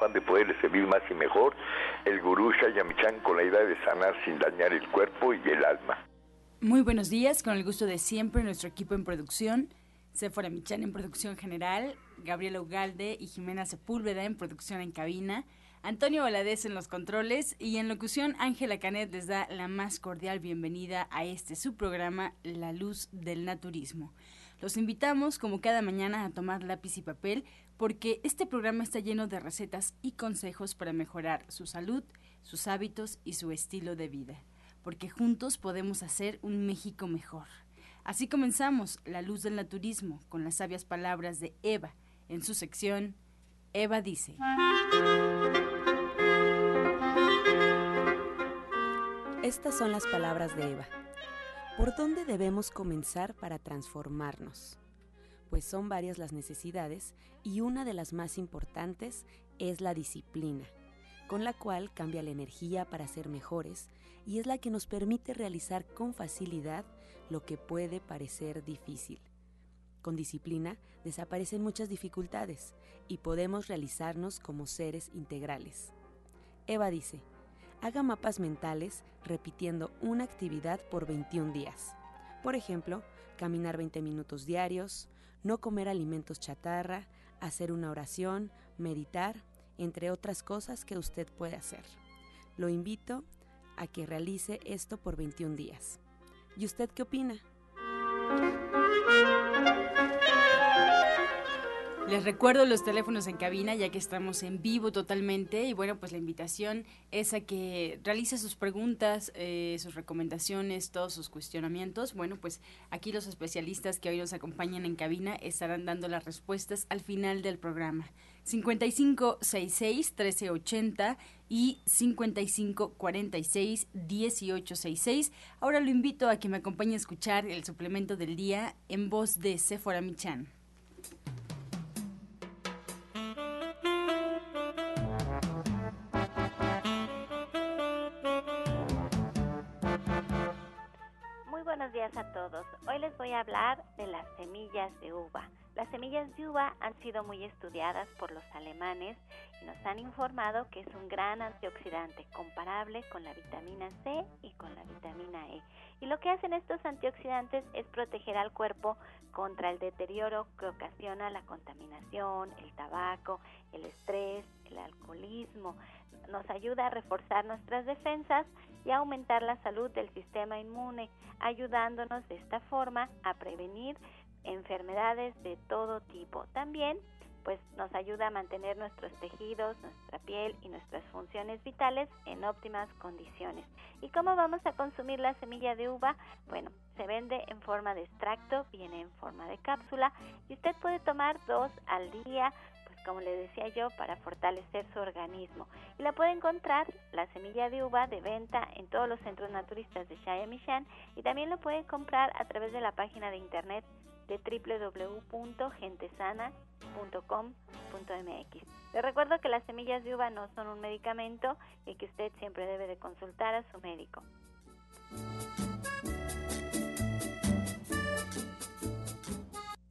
afán de poder servir más y mejor, el gurú Shayamichan con la idea de sanar sin dañar el cuerpo y el alma. Muy buenos días, con el gusto de siempre, nuestro equipo en producción, Sephora Michan en producción general, Gabriela Ugalde y Jimena Sepúlveda en producción en cabina, Antonio Valadez en los controles y en locución Ángela Canet les da la más cordial bienvenida a este su programa La Luz del Naturismo. Los invitamos como cada mañana a tomar lápiz y papel porque este programa está lleno de recetas y consejos para mejorar su salud, sus hábitos y su estilo de vida porque juntos podemos hacer un México mejor. Así comenzamos La Luz del Naturismo con las sabias palabras de Eva en su sección Eva dice. Estas son las palabras de Eva. ¿Por dónde debemos comenzar para transformarnos? Pues son varias las necesidades y una de las más importantes es la disciplina, con la cual cambia la energía para ser mejores y es la que nos permite realizar con facilidad lo que puede parecer difícil. Con disciplina desaparecen muchas dificultades y podemos realizarnos como seres integrales. Eva dice, haga mapas mentales repitiendo una actividad por 21 días. Por ejemplo, caminar 20 minutos diarios, no comer alimentos chatarra, hacer una oración, meditar, entre otras cosas que usted puede hacer. Lo invito a que realice esto por 21 días. ¿Y usted qué opina? Les recuerdo los teléfonos en cabina ya que estamos en vivo totalmente y bueno pues la invitación es a que realice sus preguntas, eh, sus recomendaciones, todos sus cuestionamientos. Bueno pues aquí los especialistas que hoy nos acompañan en cabina estarán dando las respuestas al final del programa. 5566 1380 y 5546 1866. Ahora lo invito a que me acompañe a escuchar el suplemento del día en voz de Sephora Michan. A todos. Hoy les voy a hablar de las semillas de uva. Las semillas de uva han sido muy estudiadas por los alemanes y nos han informado que es un gran antioxidante comparable con la vitamina C y con la vitamina E. Y lo que hacen estos antioxidantes es proteger al cuerpo contra el deterioro que ocasiona la contaminación, el tabaco, el estrés, el alcoholismo. Nos ayuda a reforzar nuestras defensas y aumentar la salud del sistema inmune, ayudándonos de esta forma a prevenir enfermedades de todo tipo. También pues nos ayuda a mantener nuestros tejidos, nuestra piel y nuestras funciones vitales en óptimas condiciones. ¿Y cómo vamos a consumir la semilla de uva? Bueno, se vende en forma de extracto, viene en forma de cápsula y usted puede tomar dos al día como le decía yo, para fortalecer su organismo. Y la puede encontrar, la semilla de uva, de venta en todos los centros naturistas de Shayamishan y también lo pueden comprar a través de la página de internet de www.gentesana.com.mx. Le recuerdo que las semillas de uva no son un medicamento y que usted siempre debe de consultar a su médico.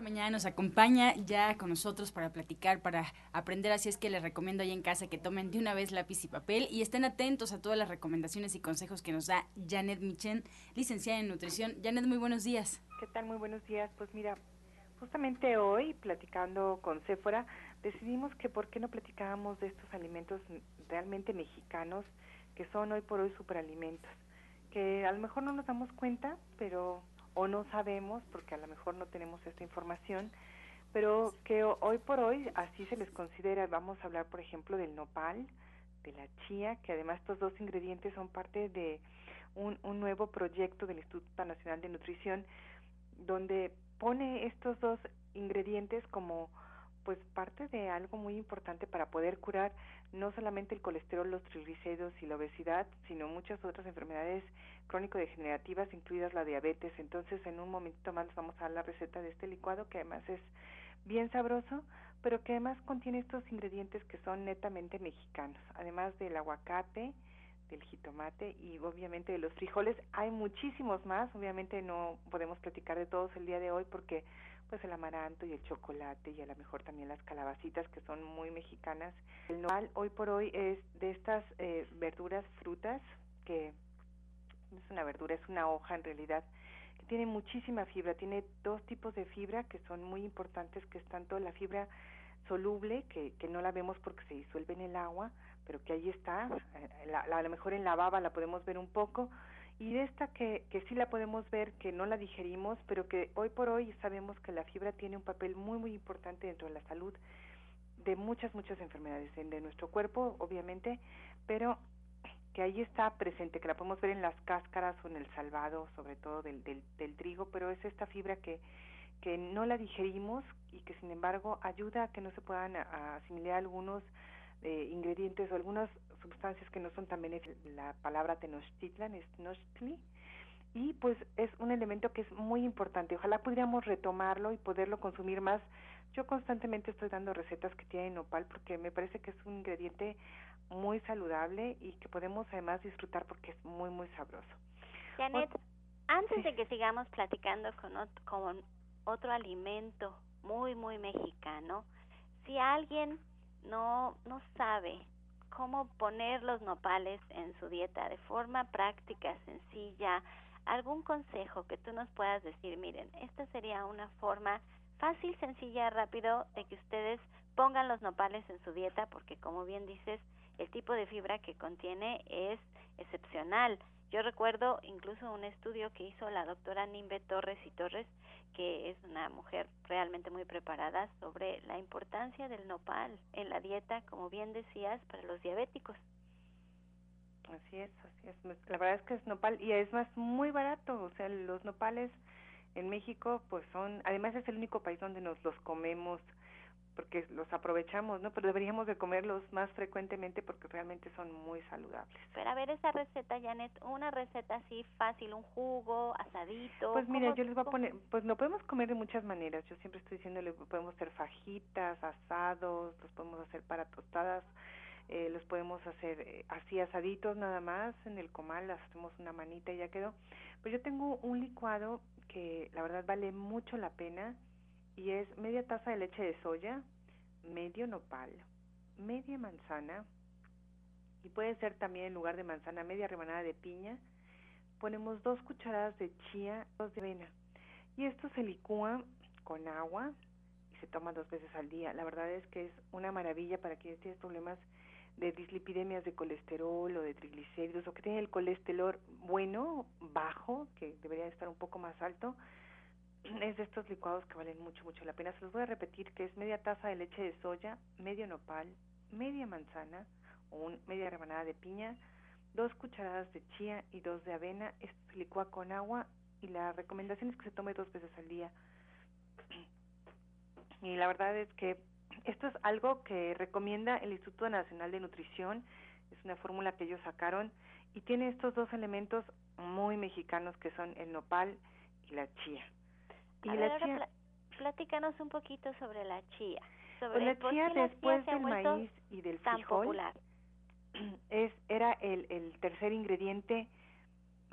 esta mañana nos acompaña ya con nosotros para platicar, para aprender, así es que les recomiendo ahí en casa que tomen de una vez lápiz y papel y estén atentos a todas las recomendaciones y consejos que nos da Janet Michen, licenciada en nutrición. Janet, muy buenos días. ¿Qué tal? Muy buenos días. Pues mira, justamente hoy, platicando con Sephora, decidimos que por qué no platicábamos de estos alimentos realmente mexicanos, que son hoy por hoy superalimentos, que a lo mejor no nos damos cuenta, pero o no sabemos, porque a lo mejor no tenemos esta información, pero que hoy por hoy así se les considera. Vamos a hablar, por ejemplo, del nopal, de la chía, que además estos dos ingredientes son parte de un, un nuevo proyecto del Instituto Nacional de Nutrición, donde pone estos dos ingredientes como pues parte de algo muy importante para poder curar no solamente el colesterol, los triglicéridos y la obesidad, sino muchas otras enfermedades crónico-degenerativas, incluidas la diabetes. Entonces, en un momentito más vamos a dar la receta de este licuado, que además es bien sabroso, pero que además contiene estos ingredientes que son netamente mexicanos, además del aguacate, del jitomate y obviamente de los frijoles. Hay muchísimos más, obviamente no podemos platicar de todos el día de hoy porque pues el amaranto y el chocolate y a lo mejor también las calabacitas que son muy mexicanas. El nopal hoy por hoy es de estas eh, verduras, frutas, que no es una verdura, es una hoja en realidad, que tiene muchísima fibra, tiene dos tipos de fibra que son muy importantes, que es tanto la fibra soluble, que, que no la vemos porque se disuelve en el agua, pero que ahí está, eh, a lo mejor en la baba la podemos ver un poco, y de esta que, que sí la podemos ver, que no la digerimos, pero que hoy por hoy sabemos que la fibra tiene un papel muy, muy importante dentro de la salud de muchas, muchas enfermedades de nuestro cuerpo, obviamente, pero que ahí está presente, que la podemos ver en las cáscaras o en el salvado, sobre todo del, del, del trigo, pero es esta fibra que, que no la digerimos y que sin embargo ayuda a que no se puedan asimilar algunos eh, ingredientes o algunas sustancias que no son tan benéficas. La palabra tenochtitlan es tenochtli y pues es un elemento que es muy importante. Ojalá pudiéramos retomarlo y poderlo consumir más. Yo constantemente estoy dando recetas que tienen nopal porque me parece que es un ingrediente muy saludable y que podemos además disfrutar porque es muy muy sabroso. Janet, antes de que sigamos platicando con otro, con otro alimento muy muy mexicano, si alguien no no sabe cómo poner los nopales en su dieta de forma práctica, sencilla, algún consejo que tú nos puedas decir, miren, esta sería una forma fácil, sencilla, rápido de que ustedes pongan los nopales en su dieta porque como bien dices, el tipo de fibra que contiene es excepcional. Yo recuerdo incluso un estudio que hizo la doctora Nimbe Torres y Torres, que es una mujer realmente muy preparada sobre la importancia del nopal en la dieta, como bien decías, para los diabéticos. Así es, así es. La verdad es que es nopal y es más muy barato, o sea, los nopales en México pues son, además es el único país donde nos los comemos porque los aprovechamos, ¿no? Pero deberíamos de comerlos más frecuentemente porque realmente son muy saludables. Pero a ver esa receta, Janet, una receta así fácil, un jugo, asadito. Pues mira, yo les voy a poner, pues lo podemos comer de muchas maneras. Yo siempre estoy diciéndole, podemos hacer fajitas, asados, los podemos hacer para tostadas, eh, los podemos hacer eh, así asaditos nada más, en el comal hacemos una manita y ya quedó. Pues yo tengo un licuado que la verdad vale mucho la pena y es media taza de leche de soya, medio nopal, media manzana y puede ser también en lugar de manzana media rebanada de piña. Ponemos dos cucharadas de chía, dos de avena y esto se licúa con agua y se toma dos veces al día. La verdad es que es una maravilla para quienes tienen problemas de dislipidemias de colesterol o de triglicéridos o que tienen el colesterol bueno, bajo, que debería estar un poco más alto es de estos licuados que valen mucho, mucho la pena. Se los voy a repetir que es media taza de leche de soya, medio nopal, media manzana o un, media rebanada de piña, dos cucharadas de chía y dos de avena. Esto se licúa con agua y la recomendación es que se tome dos veces al día. Y la verdad es que esto es algo que recomienda el Instituto Nacional de Nutrición. Es una fórmula que ellos sacaron y tiene estos dos elementos muy mexicanos que son el nopal y la chía. Y la chía... platícanos un poquito sobre la chía. Sobre la chía después del maíz y del tan frijol popular. es era el, el tercer ingrediente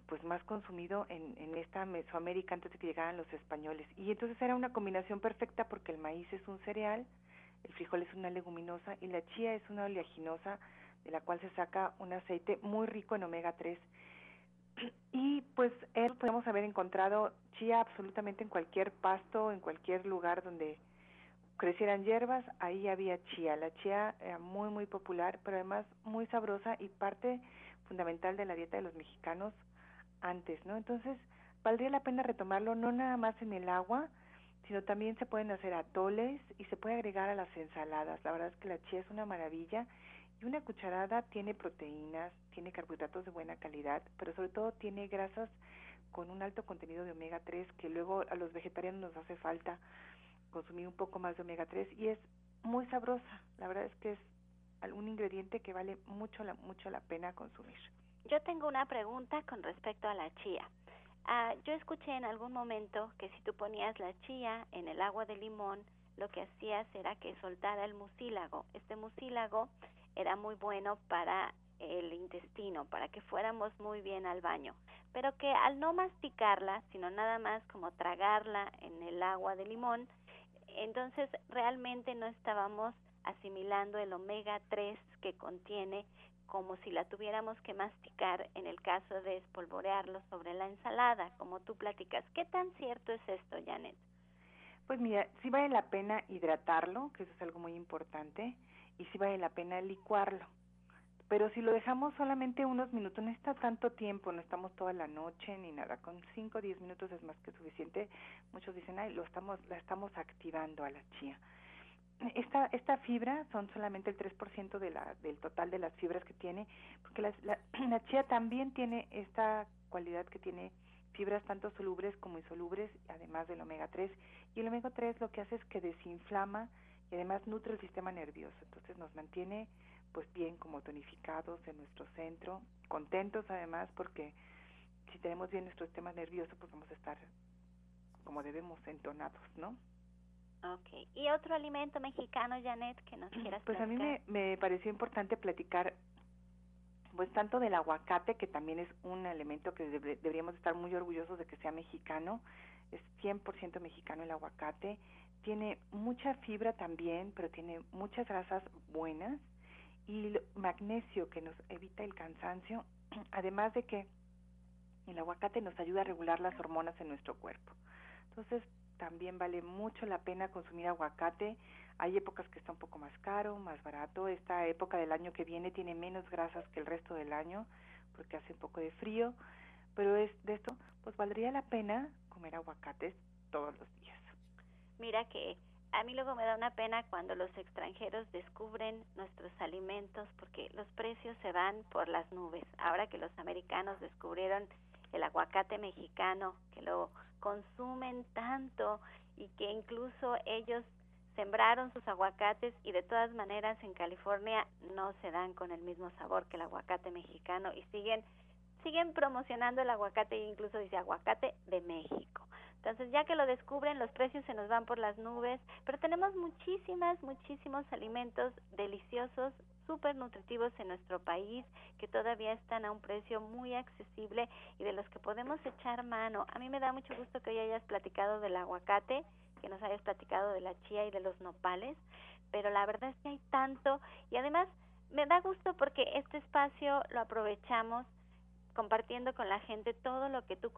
pues más consumido en, en esta Mesoamérica antes de que llegaran los españoles y entonces era una combinación perfecta porque el maíz es un cereal, el frijol es una leguminosa y la chía es una oleaginosa de la cual se saca un aceite muy rico en omega 3 y pues él podemos haber encontrado chía absolutamente en cualquier pasto, en cualquier lugar donde crecieran hierbas, ahí había chía. La chía era muy muy popular, pero además muy sabrosa y parte fundamental de la dieta de los mexicanos antes, ¿no? Entonces, valdría la pena retomarlo no nada más en el agua, sino también se pueden hacer atoles y se puede agregar a las ensaladas. La verdad es que la chía es una maravilla y una cucharada tiene proteínas, tiene carbohidratos de buena calidad, pero sobre todo tiene grasas con un alto contenido de omega 3 que luego a los vegetarianos nos hace falta consumir un poco más de omega 3 y es muy sabrosa. La verdad es que es un ingrediente que vale mucho la, mucho la pena consumir. Yo tengo una pregunta con respecto a la chía. Ah, yo escuché en algún momento que si tú ponías la chía en el agua de limón, lo que hacías era que soltara el mucílago. Este mucílago era muy bueno para el intestino, para que fuéramos muy bien al baño, pero que al no masticarla, sino nada más como tragarla en el agua de limón, entonces realmente no estábamos asimilando el omega 3 que contiene como si la tuviéramos que masticar en el caso de espolvorearlo sobre la ensalada, como tú platicas. ¿Qué tan cierto es esto, Janet? Pues mira, sí vale la pena hidratarlo, que eso es algo muy importante, y sí vale la pena licuarlo. Pero si lo dejamos solamente unos minutos, no está tanto tiempo, no estamos toda la noche ni nada, con 5 o 10 minutos es más que suficiente. Muchos dicen, ay, lo estamos, la estamos activando a la chía. Esta, esta fibra son solamente el 3% de la, del total de las fibras que tiene, porque la, la, chía también tiene esta cualidad que tiene fibras tanto solubles como insolubles, además del omega 3. Y el omega 3 lo que hace es que desinflama y además nutre el sistema nervioso. Entonces nos mantiene pues bien como tonificados en nuestro centro, contentos además porque si tenemos bien nuestro sistema nervioso pues vamos a estar como debemos entonados, ¿no? Ok. ¿Y otro alimento mexicano, Janet, que nos quieras Pues a mí me, me pareció importante platicar pues tanto del aguacate, que también es un elemento que deberíamos estar muy orgullosos de que sea mexicano, es 100% mexicano el aguacate, tiene mucha fibra también, pero tiene muchas grasas buenas y magnesio que nos evita el cansancio, además de que el aguacate nos ayuda a regular las hormonas en nuestro cuerpo. Entonces, también vale mucho la pena consumir aguacate. Hay épocas que está un poco más caro, más barato. Esta época del año que viene tiene menos grasas que el resto del año porque hace un poco de frío, pero es de esto, pues valdría la pena comer aguacates todos los días. Mira que a mí luego me da una pena cuando los extranjeros descubren nuestros alimentos porque los precios se van por las nubes. Ahora que los americanos descubrieron el aguacate mexicano, que lo consumen tanto y que incluso ellos sembraron sus aguacates y de todas maneras en California no se dan con el mismo sabor que el aguacate mexicano y siguen siguen promocionando el aguacate e incluso dice aguacate de México. Entonces, ya que lo descubren, los precios se nos van por las nubes, pero tenemos muchísimas, muchísimos alimentos deliciosos, súper nutritivos en nuestro país, que todavía están a un precio muy accesible y de los que podemos echar mano. A mí me da mucho gusto que hoy hayas platicado del aguacate, que nos hayas platicado de la chía y de los nopales, pero la verdad es que hay tanto y además me da gusto porque este espacio lo aprovechamos compartiendo con la gente todo lo que tú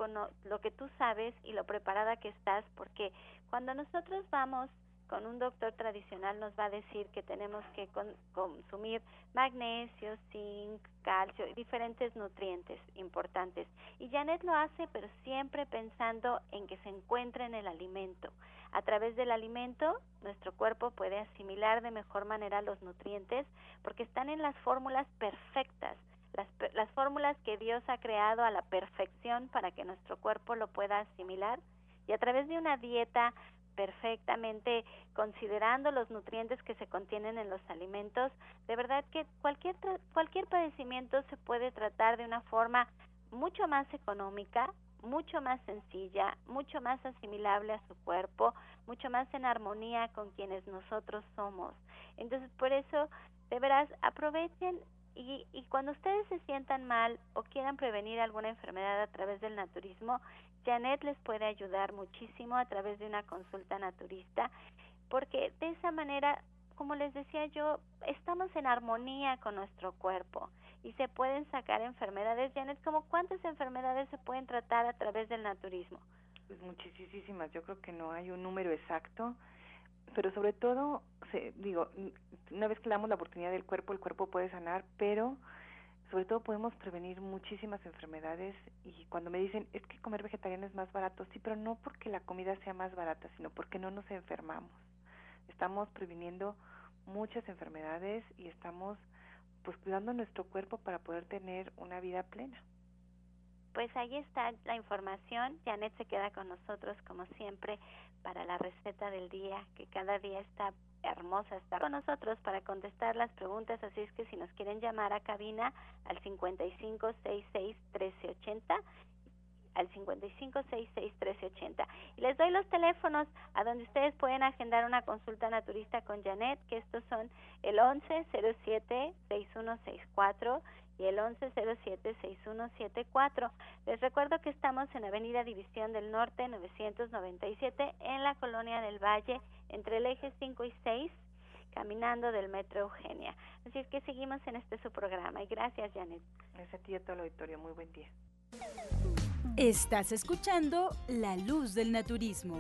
lo que tú sabes y lo preparada que estás porque cuando nosotros vamos con un doctor tradicional nos va a decir que tenemos que consumir magnesio, zinc, calcio y diferentes nutrientes importantes. Y Janet lo hace, pero siempre pensando en que se encuentre en el alimento. A través del alimento, nuestro cuerpo puede asimilar de mejor manera los nutrientes porque están en las fórmulas perfectas las, las fórmulas que Dios ha creado a la perfección para que nuestro cuerpo lo pueda asimilar y a través de una dieta perfectamente considerando los nutrientes que se contienen en los alimentos, de verdad que cualquier cualquier padecimiento se puede tratar de una forma mucho más económica, mucho más sencilla, mucho más asimilable a su cuerpo, mucho más en armonía con quienes nosotros somos. Entonces, por eso, de veras, aprovechen y, y cuando ustedes se sientan mal o quieran prevenir alguna enfermedad a través del naturismo, Janet les puede ayudar muchísimo a través de una consulta naturista, porque de esa manera, como les decía yo, estamos en armonía con nuestro cuerpo y se pueden sacar enfermedades. Janet, ¿como cuántas enfermedades se pueden tratar a través del naturismo? Pues muchísimas, yo creo que no hay un número exacto pero sobre todo, se, digo, una vez que le damos la oportunidad del cuerpo, el cuerpo puede sanar, pero sobre todo podemos prevenir muchísimas enfermedades y cuando me dicen es que comer vegetariano es más barato, sí, pero no porque la comida sea más barata, sino porque no nos enfermamos. Estamos previniendo muchas enfermedades y estamos pues cuidando nuestro cuerpo para poder tener una vida plena. Pues ahí está la información. Janet se queda con nosotros como siempre para la receta del día, que cada día está hermosa estar con nosotros para contestar las preguntas, así es que si nos quieren llamar a cabina al 5566-1380, al 5566-1380. Y les doy los teléfonos a donde ustedes pueden agendar una consulta naturista con Janet, que estos son el 1107-6164 y el 1107-6174. Les recuerdo que estamos en Avenida División del Norte 997 en la Colonia del Valle entre el eje 5 y 6 caminando del Metro Eugenia. Así es que seguimos en este su programa y gracias Janet. Gracias a ti y a todo el auditorio. Muy buen día. Estás escuchando La Luz del Naturismo.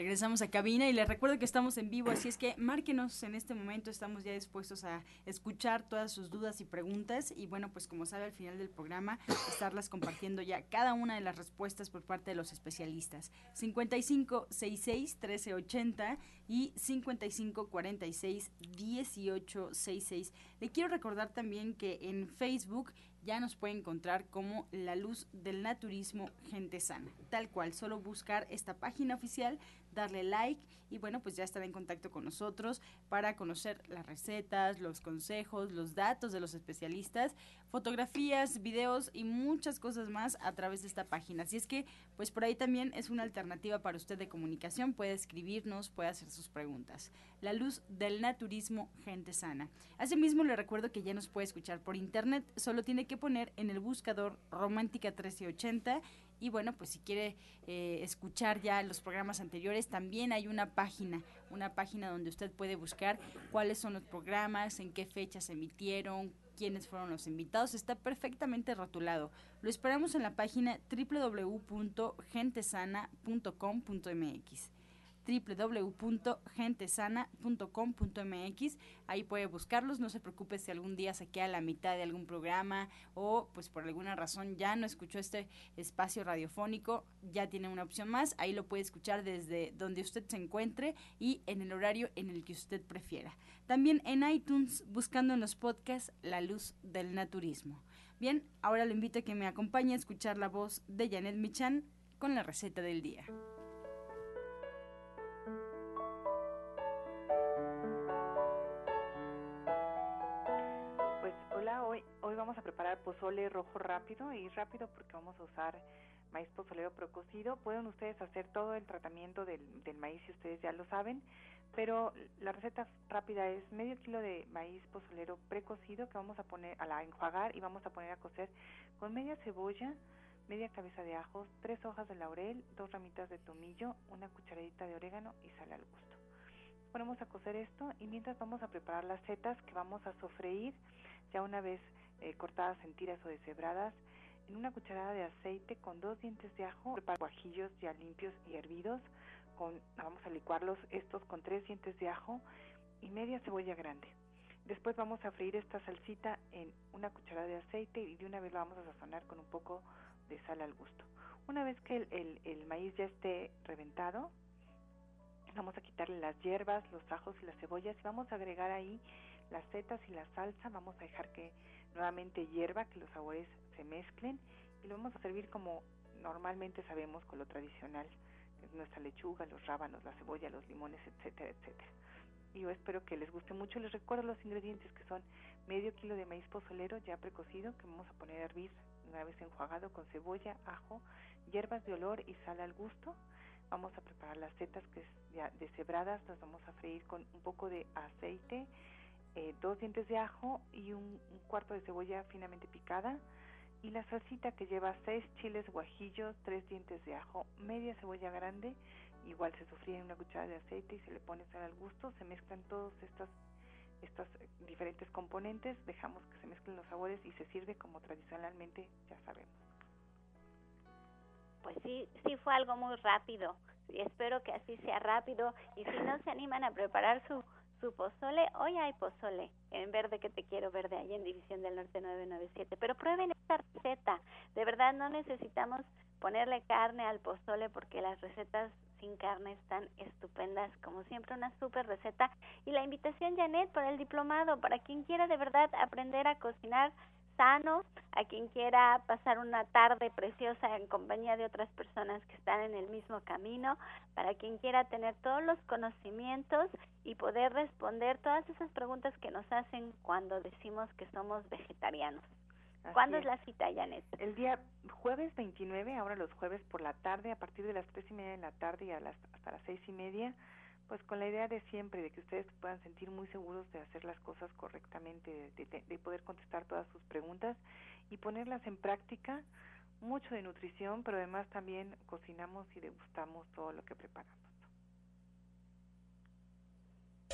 Regresamos a cabina y les recuerdo que estamos en vivo, así es que márquenos en este momento, estamos ya dispuestos a escuchar todas sus dudas y preguntas y bueno, pues como sabe al final del programa, estarlas compartiendo ya cada una de las respuestas por parte de los especialistas. 5566 1380 y 5546 1866. Le quiero recordar también que en Facebook ya nos puede encontrar como La Luz del Naturismo Gente Sana. Tal cual, solo buscar esta página oficial darle like y bueno, pues ya estará en contacto con nosotros para conocer las recetas, los consejos, los datos de los especialistas, fotografías, videos y muchas cosas más a través de esta página. Así es que, pues por ahí también es una alternativa para usted de comunicación, puede escribirnos, puede hacer sus preguntas. La luz del naturismo, gente sana. Asimismo, le recuerdo que ya nos puede escuchar por internet, solo tiene que poner en el buscador Romántica 1380 y bueno, pues si quiere eh, escuchar ya los programas anteriores, también hay una página, una página donde usted puede buscar cuáles son los programas, en qué fechas se emitieron, quiénes fueron los invitados. Está perfectamente rotulado. Lo esperamos en la página www.gentesana.com.mx www.gentesana.com.mx. Ahí puede buscarlos, no se preocupe si algún día se queda la mitad de algún programa o pues por alguna razón ya no escuchó este espacio radiofónico, ya tiene una opción más, ahí lo puede escuchar desde donde usted se encuentre y en el horario en el que usted prefiera. También en iTunes, buscando en los podcasts La Luz del Naturismo. Bien, ahora le invito a que me acompañe a escuchar la voz de Janet Michan con la receta del día. Hoy vamos a preparar pozole rojo rápido y rápido porque vamos a usar maíz pozolero precocido. Pueden ustedes hacer todo el tratamiento del, maíz si ustedes ya lo saben, pero la receta rápida es medio kilo de maíz pozolero precocido que vamos a poner a la enjuagar y vamos a poner a cocer con media cebolla, media cabeza de ajos, tres hojas de laurel, dos ramitas de tomillo, una cucharadita de orégano y sal al gusto. Ponemos a cocer esto y mientras vamos a preparar las setas que vamos a sofreír ya una vez eh, cortadas en tiras o deshebradas, en una cucharada de aceite con dos dientes de ajo, guajillos ya limpios y hervidos, con, vamos a licuarlos estos con tres dientes de ajo y media cebolla grande. Después vamos a freír esta salsita en una cucharada de aceite y de una vez la vamos a sazonar con un poco de sal al gusto. Una vez que el, el maíz ya esté reventado, vamos a quitarle las hierbas, los ajos y las cebollas y vamos a agregar ahí las setas y la salsa. Vamos a dejar que nuevamente hierva, que los sabores se mezclen y lo vamos a servir como normalmente sabemos con lo tradicional, es nuestra lechuga, los rábanos, la cebolla, los limones, etcétera, etcétera. Y yo espero que les guste mucho. Les recuerdo los ingredientes que son medio kilo de maíz pozolero ya precocido que vamos a poner a hervir una vez enjuagado con cebolla, ajo, hierbas de olor y sal al gusto. Vamos a preparar las setas que ya deshebradas, las vamos a freír con un poco de aceite, eh, dos dientes de ajo y un, cuarto de cebolla finamente picada. Y la salsita que lleva seis chiles guajillos, tres dientes de ajo, media cebolla grande, igual se sofría en una cucharada de aceite y se le pone sal al gusto, se mezclan todos estos estos diferentes componentes, dejamos que se mezclen los sabores y se sirve como tradicionalmente ya sabemos. Pues sí, sí fue algo muy rápido. Y espero que así sea rápido. Y si no se animan a preparar su su pozole. Hoy hay pozole en verde que te quiero verde ahí en División del Norte 997. Pero prueben esta receta. De verdad no necesitamos ponerle carne al pozole porque las recetas sin carne están estupendas. Como siempre, una super receta. Y la invitación, Janet, para el diplomado, para quien quiera de verdad aprender a cocinar a quien quiera pasar una tarde preciosa en compañía de otras personas que están en el mismo camino, para quien quiera tener todos los conocimientos y poder responder todas esas preguntas que nos hacen cuando decimos que somos vegetarianos. ¿Cuándo es. la cita, Janet? El día jueves 29, ahora los jueves por la tarde, a partir de las tres y media de la tarde y a las, hasta las seis y media, pues con la idea de siempre, de que ustedes puedan sentir muy seguros de hacer las cosas correctamente, de, de poder contestar todas sus preguntas y ponerlas en práctica, mucho de nutrición, pero además también cocinamos y degustamos todo lo que preparamos.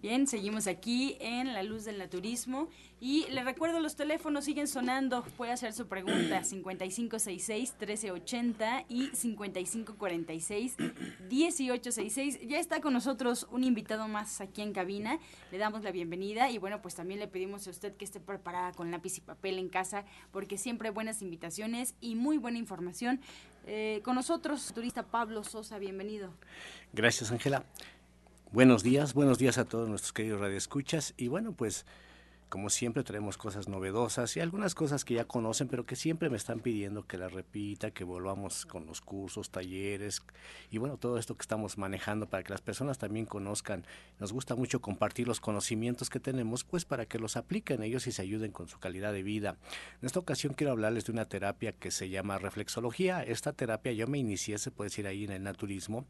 Bien, seguimos aquí en La Luz del Naturismo y le recuerdo los teléfonos siguen sonando, puede hacer su pregunta 5566-1380 y 5546-1866. Ya está con nosotros un invitado más aquí en cabina, le damos la bienvenida y bueno, pues también le pedimos a usted que esté preparada con lápiz y papel en casa porque siempre buenas invitaciones y muy buena información. Eh, con nosotros, turista Pablo Sosa, bienvenido. Gracias, Ángela. Buenos días, buenos días a todos nuestros queridos radioescuchas. Y bueno, pues como siempre traemos cosas novedosas y algunas cosas que ya conocen, pero que siempre me están pidiendo que las repita, que volvamos con los cursos, talleres y bueno, todo esto que estamos manejando para que las personas también conozcan. Nos gusta mucho compartir los conocimientos que tenemos, pues para que los apliquen ellos y se ayuden con su calidad de vida. En esta ocasión quiero hablarles de una terapia que se llama reflexología. Esta terapia yo me inicié, se puede decir ahí en el naturismo,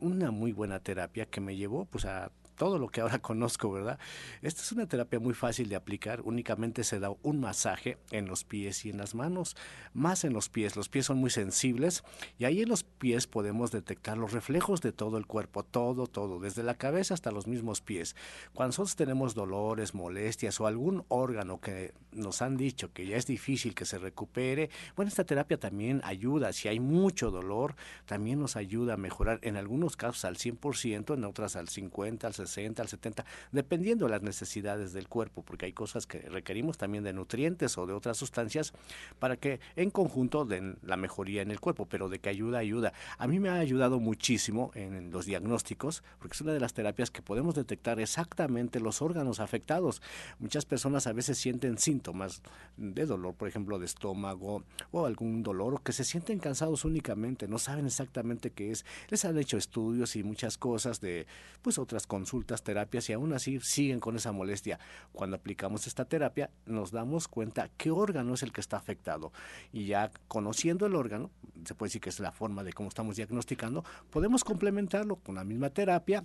una muy buena terapia que me llevó pues a todo lo que ahora conozco, ¿verdad? Esta es una terapia muy fácil de aplicar, únicamente se da un masaje en los pies y en las manos, más en los pies, los pies son muy sensibles y ahí en los pies podemos detectar los reflejos de todo el cuerpo, todo, todo, desde la cabeza hasta los mismos pies. Cuando nosotros tenemos dolores, molestias o algún órgano que nos han dicho que ya es difícil que se recupere, bueno, esta terapia también ayuda, si hay mucho dolor, también nos ayuda a mejorar en algunos casos al 100%, en otras al 50, al 60 60, al 70, dependiendo de las necesidades del cuerpo, porque hay cosas que requerimos también de nutrientes o de otras sustancias para que en conjunto den la mejoría en el cuerpo, pero de que ayuda, ayuda. A mí me ha ayudado muchísimo en los diagnósticos, porque es una de las terapias que podemos detectar exactamente los órganos afectados. Muchas personas a veces sienten síntomas de dolor, por ejemplo, de estómago o algún dolor, o que se sienten cansados únicamente, no saben exactamente qué es. Les han hecho estudios y muchas cosas de pues otras consultas terapias y aún así siguen con esa molestia. Cuando aplicamos esta terapia nos damos cuenta qué órgano es el que está afectado y ya conociendo el órgano, se puede decir que es la forma de cómo estamos diagnosticando, podemos complementarlo con la misma terapia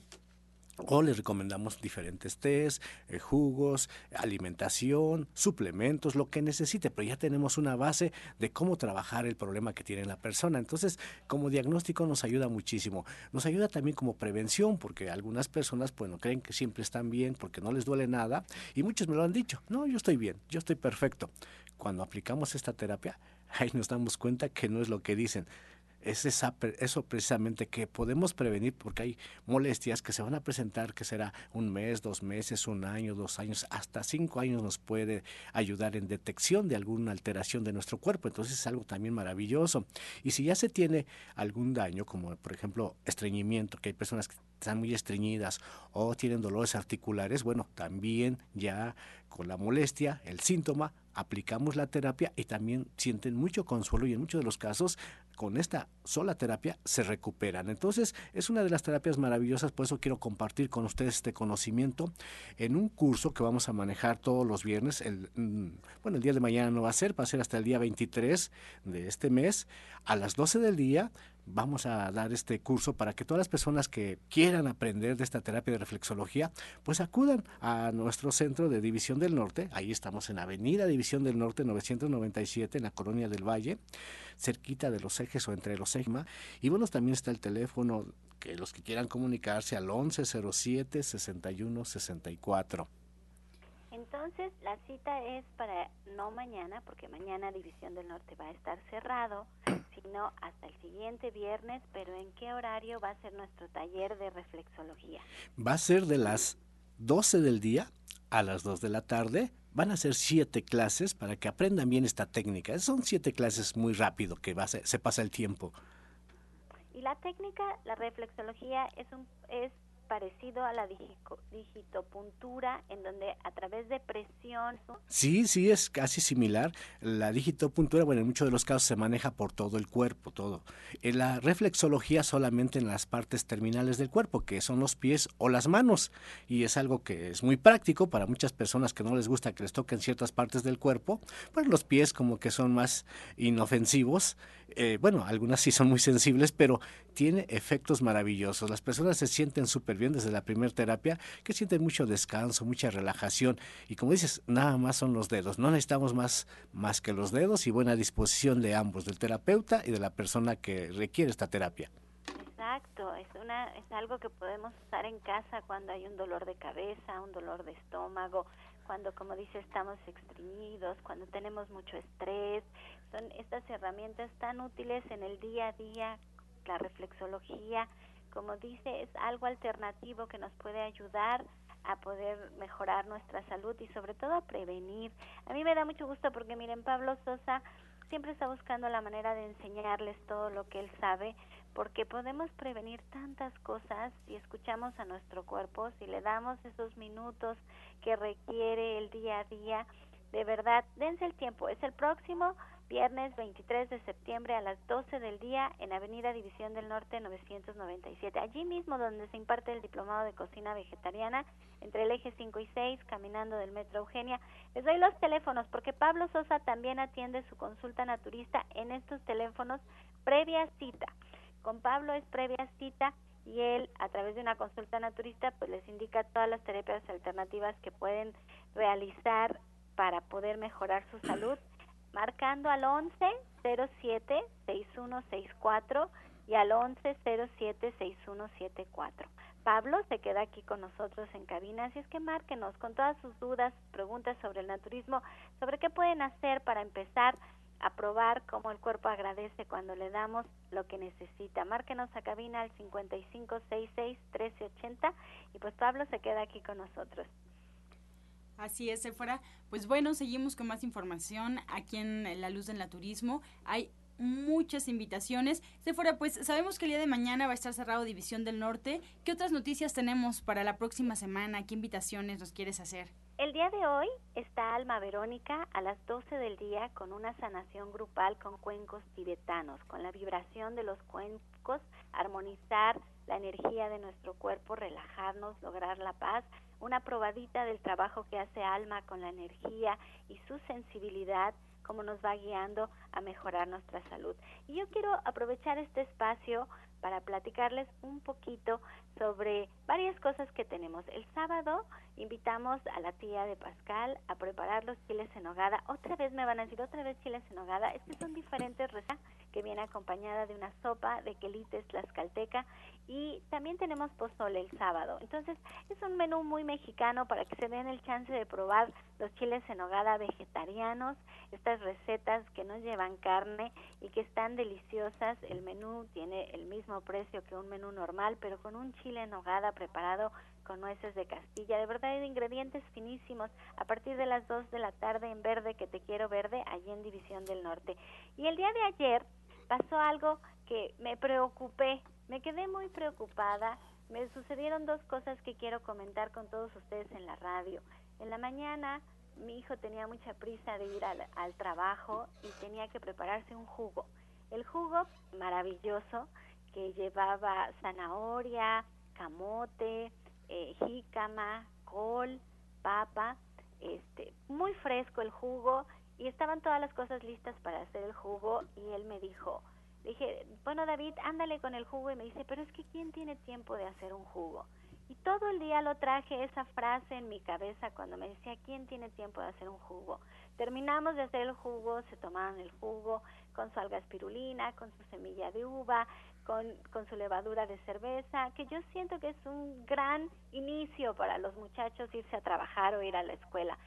o les recomendamos diferentes tés, eh, jugos, alimentación, suplementos, lo que necesite, pero ya tenemos una base de cómo trabajar el problema que tiene la persona. Entonces, como diagnóstico nos ayuda muchísimo. Nos ayuda también como prevención, porque algunas personas, bueno, creen que siempre están bien porque no les duele nada y muchos me lo han dicho, no, yo estoy bien, yo estoy perfecto. Cuando aplicamos esta terapia, ahí nos damos cuenta que no es lo que dicen es eso precisamente que podemos prevenir porque hay molestias que se van a presentar que será un mes, dos meses, un año, dos años, hasta cinco años nos puede ayudar en detección de alguna alteración de nuestro cuerpo. Entonces es algo también maravilloso. Y si ya se tiene algún daño, como por ejemplo estreñimiento, que hay personas que están muy estreñidas o tienen dolores articulares, bueno, también ya con la molestia, el síntoma, aplicamos la terapia y también sienten mucho consuelo y en muchos de los casos con esta sola terapia se recuperan. Entonces es una de las terapias maravillosas, por eso quiero compartir con ustedes este conocimiento en un curso que vamos a manejar todos los viernes. El, mm, bueno, el día de mañana no va a ser, va a ser hasta el día 23 de este mes a las 12 del día vamos a dar este curso para que todas las personas que quieran aprender de esta terapia de reflexología, pues acudan a nuestro centro de División del Norte. Ahí estamos en Avenida División del Norte 997 en la Colonia del Valle, cerquita de los ejes o entre los ejes. Y bueno, también está el teléfono que los que quieran comunicarse al 1107 6164. Entonces, la cita es para no mañana, porque mañana División del Norte va a estar cerrado, sino hasta el siguiente viernes, pero ¿en qué horario va a ser nuestro taller de reflexología? Va a ser de las 12 del día a las 2 de la tarde. Van a ser siete clases para que aprendan bien esta técnica. Son siete clases muy rápido que va se pasa el tiempo. Y la técnica, la reflexología es un es parecido a la digitopuntura, en donde a través de presión... Sí, sí, es casi similar. La digitopuntura, bueno, en muchos de los casos se maneja por todo el cuerpo, todo. En la reflexología solamente en las partes terminales del cuerpo, que son los pies o las manos. Y es algo que es muy práctico para muchas personas que no les gusta que les toquen ciertas partes del cuerpo. Pues los pies como que son más inofensivos. Eh, bueno, algunas sí son muy sensibles, pero tiene efectos maravillosos. Las personas se sienten súper bien desde la primera terapia, que sienten mucho descanso, mucha relajación. Y como dices, nada más son los dedos. No necesitamos más, más que los dedos y buena disposición de ambos, del terapeuta y de la persona que requiere esta terapia. Exacto, es, una, es algo que podemos usar en casa cuando hay un dolor de cabeza, un dolor de estómago, cuando, como dice, estamos extrañidos, cuando tenemos mucho estrés. Son estas herramientas tan útiles en el día a día la reflexología, como dice, es algo alternativo que nos puede ayudar a poder mejorar nuestra salud y sobre todo a prevenir. A mí me da mucho gusto porque miren, Pablo Sosa siempre está buscando la manera de enseñarles todo lo que él sabe, porque podemos prevenir tantas cosas si escuchamos a nuestro cuerpo, si le damos esos minutos que requiere el día a día. De verdad, dense el tiempo. Es el próximo viernes 23 de septiembre a las 12 del día en Avenida División del Norte 997, allí mismo donde se imparte el diplomado de cocina vegetariana entre el eje 5 y 6, caminando del Metro Eugenia. Les doy los teléfonos porque Pablo Sosa también atiende su consulta naturista en estos teléfonos previa cita. Con Pablo es previa cita y él a través de una consulta naturista pues les indica todas las terapias alternativas que pueden realizar para poder mejorar su salud marcando al 11 07 6164 y al 11 07 6174. Pablo se queda aquí con nosotros en cabina, así es que márquenos con todas sus dudas, preguntas sobre el naturismo, sobre qué pueden hacer para empezar a probar cómo el cuerpo agradece cuando le damos lo que necesita. Márquenos a cabina al 5566 1380 y pues Pablo se queda aquí con nosotros. Así es, Sephora. Pues bueno, seguimos con más información aquí en La Luz del Naturismo. Hay muchas invitaciones. Sephora, pues sabemos que el día de mañana va a estar cerrado División del Norte. ¿Qué otras noticias tenemos para la próxima semana? ¿Qué invitaciones nos quieres hacer? El día de hoy está Alma Verónica a las 12 del día con una sanación grupal con cuencos tibetanos, con la vibración de los cuencos, armonizar la energía de nuestro cuerpo, relajarnos, lograr la paz una probadita del trabajo que hace Alma con la energía y su sensibilidad, cómo nos va guiando a mejorar nuestra salud. Y yo quiero aprovechar este espacio para platicarles un poquito sobre varias cosas que tenemos. El sábado invitamos a la tía de Pascal a preparar los chiles en hogada. Otra vez me van a decir, otra vez chiles en hogada. Es que son diferentes recetas que viene acompañada de una sopa de quelites tlaxcalteca y también tenemos pozole el sábado. Entonces es un menú muy mexicano para que se den el chance de probar los chiles en hogada vegetarianos, estas recetas que no llevan carne y que están deliciosas. El menú tiene el mismo precio que un menú normal, pero con un chile en hogada preparado con nueces de Castilla. De verdad hay ingredientes finísimos a partir de las 2 de la tarde en verde que te quiero verde allí en División del Norte. Y el día de ayer pasó algo que me preocupé, me quedé muy preocupada. Me sucedieron dos cosas que quiero comentar con todos ustedes en la radio. En la mañana mi hijo tenía mucha prisa de ir al, trabajo y tenía que prepararse un jugo. El jugo maravilloso que llevaba zanahoria, camote, eh, jícama, col, papa, este, muy fresco el jugo y estaban todas las cosas listas para hacer el jugo y él me dijo, Dije, bueno David, ándale con el jugo y me dice, pero es que ¿quién tiene tiempo de hacer un jugo? Y todo el día lo traje esa frase en mi cabeza cuando me decía, ¿quién tiene tiempo de hacer un jugo? Terminamos de hacer el jugo, se tomaban el jugo con su alga espirulina, con su semilla de uva, con, con su levadura de cerveza, que yo siento que es un gran inicio para los muchachos irse a trabajar o ir a la escuela.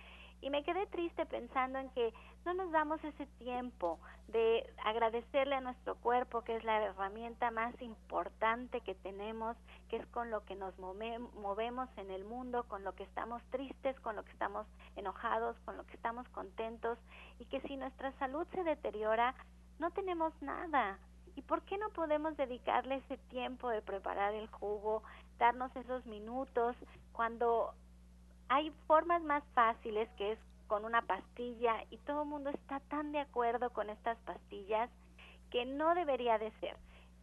Y me quedé triste pensando en que no nos damos ese tiempo de agradecerle a nuestro cuerpo, que es la herramienta más importante que tenemos, que es con lo que nos movemos en el mundo, con lo que estamos tristes, con lo que estamos enojados, con lo que estamos contentos, y que si nuestra salud se deteriora, no tenemos nada. ¿Y por qué no podemos dedicarle ese tiempo de preparar el jugo, darnos esos minutos cuando hay formas más fáciles que es con una pastilla y todo el mundo está tan de acuerdo con estas pastillas que no debería de ser.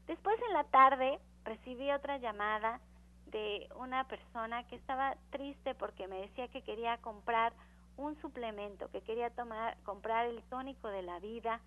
Después en la tarde recibí otra llamada de una persona que estaba triste porque me decía que quería comprar un suplemento, que quería tomar comprar el tónico de la vida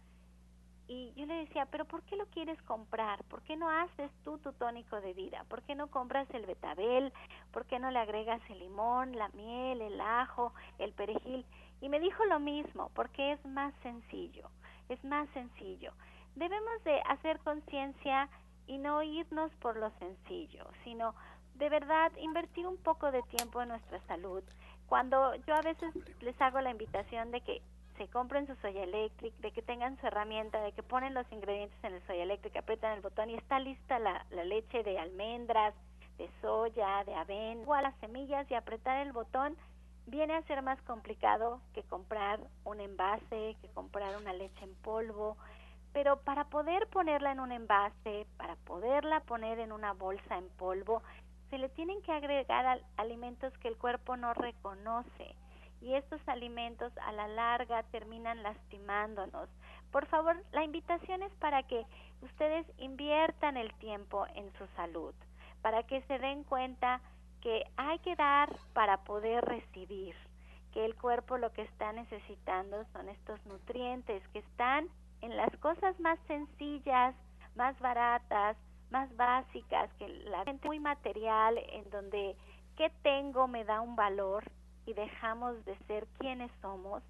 y yo le decía, pero ¿por qué lo quieres comprar? ¿Por qué no haces tú tu tónico de vida? ¿Por qué no compras el betabel? ¿Por qué no le agregas el limón, la miel, el ajo, el perejil? Y me dijo lo mismo, porque es más sencillo, es más sencillo. Debemos de hacer conciencia y no irnos por lo sencillo, sino de verdad invertir un poco de tiempo en nuestra salud. Cuando yo a veces les hago la invitación de que se compren su Soya Electric, de que tengan su herramienta, de que ponen los ingredientes en el Soya Electric, aprietan el botón y está lista la, leche de almendras, de soya, de avena, o a las semillas y apretar el botón viene a ser más complicado que comprar un envase, que comprar una leche en polvo, pero para poder ponerla en un envase, para poderla poner en una bolsa en polvo, se le tienen que agregar alimentos que el cuerpo no reconoce y estos alimentos a la larga terminan lastimándonos. Por favor, la invitación es para que ustedes inviertan el tiempo en su salud, para que se den cuenta que hay que dar para poder recibir, que el cuerpo lo que está necesitando son estos nutrientes que están en las cosas más sencillas, más baratas, más básicas, que la gente muy material, en donde qué tengo me da un valor, y dejamos de ser quienes somos,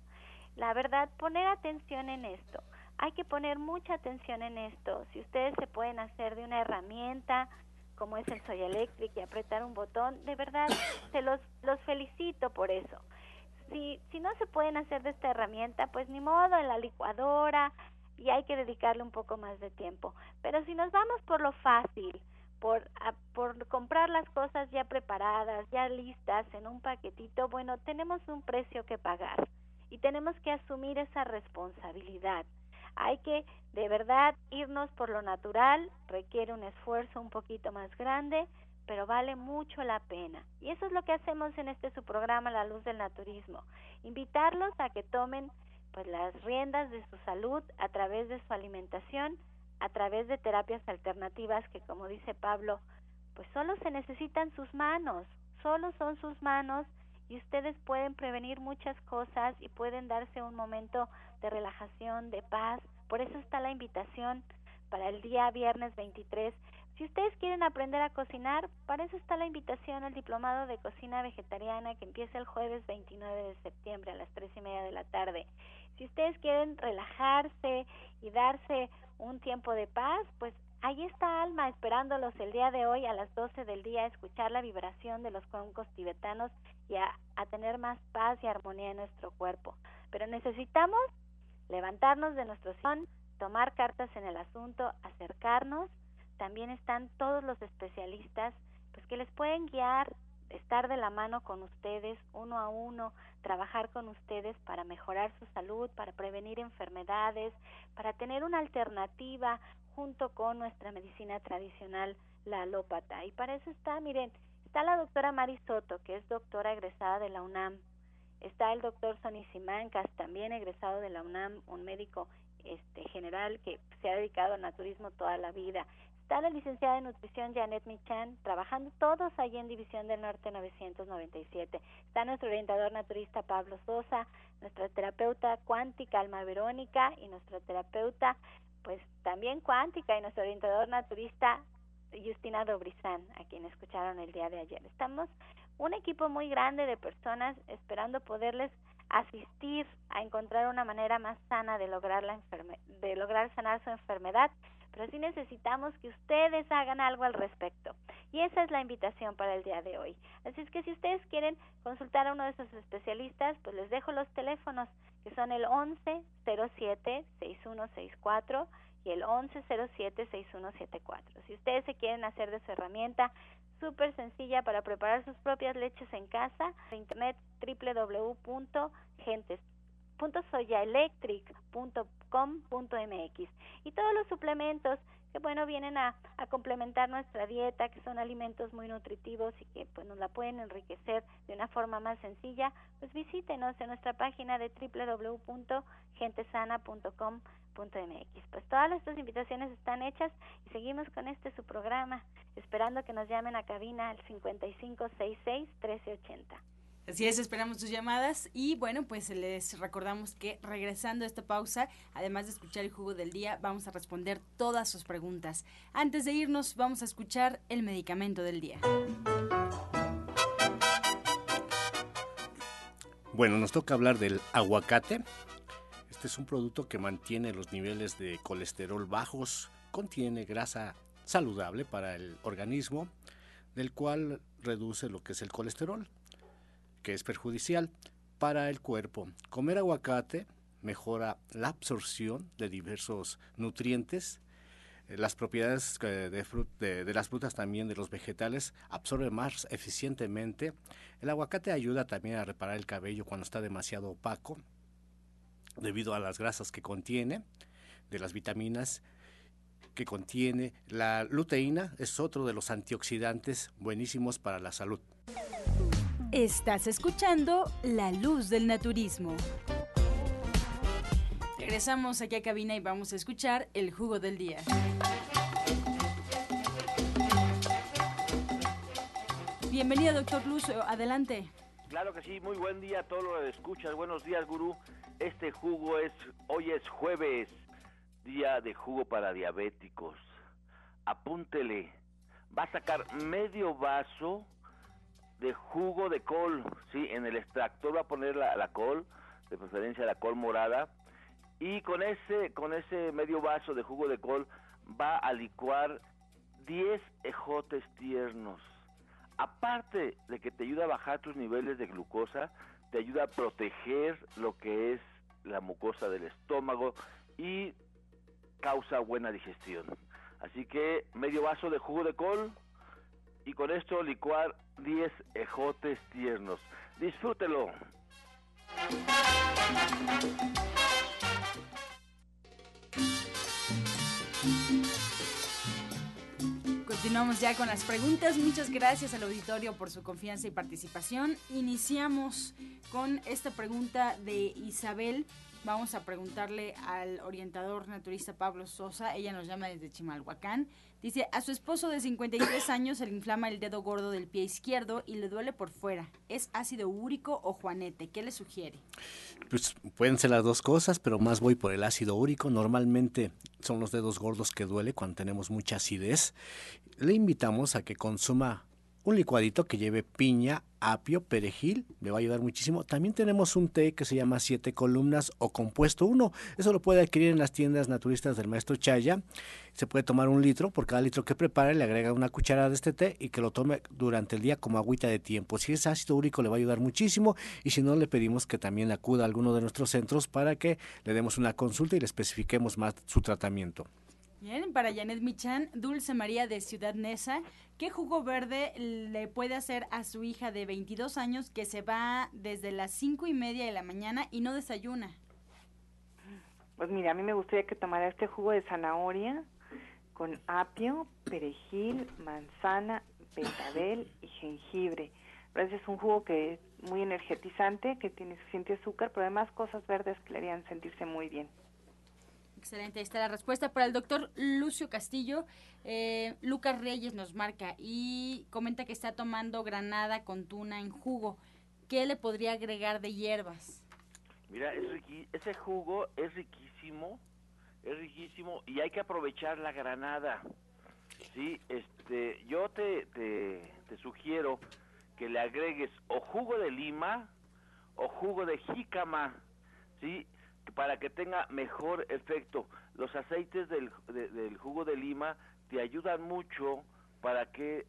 la verdad, poner atención en esto. Hay que poner mucha atención en esto. Si ustedes se pueden hacer de una herramienta como es el Soy Electric y apretar un botón, de verdad, se los, los felicito por eso. Si, si no se pueden hacer de esta herramienta, pues ni modo, en la licuadora, y hay que dedicarle un poco más de tiempo. Pero si nos vamos por lo fácil, por, por comprar las cosas ya preparadas, ya listas en un paquetito, bueno, tenemos un precio que pagar y tenemos que asumir esa responsabilidad. Hay que de verdad irnos por lo natural, requiere un esfuerzo un poquito más grande, pero vale mucho la pena. Y eso es lo que hacemos en este su programa La Luz del Naturismo, invitarlos a que tomen pues las riendas de su salud a través de su alimentación, a través de terapias alternativas que como dice Pablo, pues solo se necesitan sus manos, solo son sus manos y ustedes pueden prevenir muchas cosas y pueden darse un momento de relajación, de paz. Por eso está la invitación para el día viernes 23. Si ustedes quieren aprender a cocinar, para eso está la invitación al diplomado de cocina vegetariana que empieza el jueves 29 de septiembre a las tres y media de la tarde. Si ustedes quieren relajarse y darse un tiempo de paz, pues ahí está Alma esperándolos el día de hoy a las 12 del día a escuchar la vibración de los cuencos tibetanos y a, tener más paz y armonía en nuestro cuerpo. Pero necesitamos levantarnos de nuestro sillón, tomar cartas en el asunto, acercarnos. También están todos los especialistas pues que les pueden guiar, estar de la mano con ustedes uno a uno, trabajar con ustedes para mejorar su salud, para prevenir enfermedades, para tener una alternativa junto con nuestra medicina tradicional, la alópata. Y para eso está, miren, está la doctora Mari Soto, que es doctora egresada de la UNAM. Está el doctor Sonny Simancas, también egresado de la UNAM, un médico este, general que se ha dedicado al naturismo toda la vida. Está la licenciada en nutrición Janet Michan, trabajando todos allí en División del Norte 997. Está nuestro orientador naturista Pablo Sosa, nuestra terapeuta cuántica Alma Verónica y nuestra terapeuta pues también cuántica y nuestro orientador naturista Justina Dobrizán, a quien escucharon el día de ayer. Estamos un equipo muy grande de personas esperando poderles asistir a encontrar una manera más sana de lograr la de lograr sanar su enfermedad, pero sí necesitamos que ustedes hagan algo al respecto. Y esa es la invitación para el día de hoy. Así es que si ustedes quieren consultar a uno de esos especialistas, pues les dejo los teléfonos que son el 11 07 6164 y el 1107 6174. Si ustedes se quieren hacer de su herramienta súper sencilla para preparar sus propias leches en casa, internet www.gentes.soyaelectric.com.mx y todos los suplementos que bueno vienen a, a, complementar nuestra dieta, que son alimentos muy nutritivos y que pues nos la pueden enriquecer de una forma más sencilla, pues visítenos en nuestra página de www.gentesana.com MX. Pues todas estas invitaciones están hechas y seguimos con este su programa, esperando que nos llamen a cabina al 5566-1380. Así es, esperamos sus llamadas y bueno, pues les recordamos que regresando a esta pausa, además de escuchar el jugo del día, vamos a responder todas sus preguntas. Antes de irnos, vamos a escuchar el medicamento del día. Bueno, nos toca hablar del aguacate, este es un producto que mantiene los niveles de colesterol bajos, contiene grasa saludable para el organismo, del cual reduce lo que es el colesterol, que es perjudicial para el cuerpo. Comer aguacate mejora la absorción de diversos nutrientes. Eh, las propiedades eh, de, las frutas también de los vegetales absorben más eficientemente. El aguacate ayuda también a reparar el cabello cuando está demasiado opaco debido a las grasas que contiene, de las vitaminas que contiene. La luteína es otro de los antioxidantes buenísimos para la salud. Estás escuchando La Luz del Naturismo. Regresamos aquí a cabina y vamos a escuchar el jugo del día. Bienvenido, doctor Luz. Adelante. Claro que sí, muy buen día a todos los escuchas. Buenos días, gurú. Este jugo es, hoy es jueves, día de jugo para diabéticos. Apúntele, va a sacar medio vaso de jugo de col, sí, en el extractor va a poner la, la col, de preferencia la col morada, y con ese, con ese medio vaso de jugo de col va a licuar 10 ejotes tiernos. Aparte de que te ayuda a bajar tus niveles de glucosa, te ayuda a proteger lo que es la mucosa del estómago y causa buena digestión. Así que medio vaso de jugo de col y con esto licuar 10 ejotes tiernos. Disfrútelo. Continuamos ya con las preguntas. Muchas gracias al auditorio por su confianza y participación. Iniciamos con esta pregunta de Isabel. Vamos a preguntarle al orientador naturista Pablo Sosa. Ella nos llama desde Chimalhuacán. Dice, a su esposo de 53 años se le inflama el dedo gordo del pie izquierdo y le duele por fuera. ¿Es ácido úrico o juanete? ¿Qué le sugiere? Pues pueden ser las dos cosas, pero más voy por el ácido úrico. Normalmente son los dedos gordos que duele cuando tenemos mucha acidez. Le invitamos a que consuma un licuadito que lleve piña, apio, perejil, le va a ayudar muchísimo. También tenemos un té que se llama Siete Columnas o Compuesto 1. Eso lo puede adquirir en las tiendas naturistas del maestro Chaya. Se puede tomar un litro, por cada litro que prepare le agrega una cucharada de este té y que lo tome durante el día como agüita de tiempo. Si es ácido úrico le va a ayudar muchísimo y si no le pedimos que también acuda a alguno de nuestros centros para que le demos una consulta y le especifiquemos más su tratamiento. Bien, para Janet Michan, Dulce María de Ciudad Neza, ¿qué jugo verde le puede hacer a su hija de 22 años que se va desde las cinco y media de la mañana y no desayuna? Pues mira, a mí me gustaría que tomara este jugo de zanahoria con apio, perejil, manzana, betabel y jengibre. Ese es un jugo que es muy energetizante, que tiene suficiente azúcar, pero además cosas verdes que le harían sentirse muy bien. Excelente, ahí está la respuesta para el doctor Lucio Castillo. Eh, Lucas Reyes nos marca y comenta que está tomando granada con tuna en jugo. ¿Qué le podría agregar de hierbas? Mira, ese jugo es riquísimo es riquísimo y hay que aprovechar la granada. Sí, este, yo te, te, te sugiero que le agregues o jugo de lima o jugo de jícama, ¿sí? Para que tenga mejor efecto. Los aceites del, del jugo de lima te ayudan mucho para que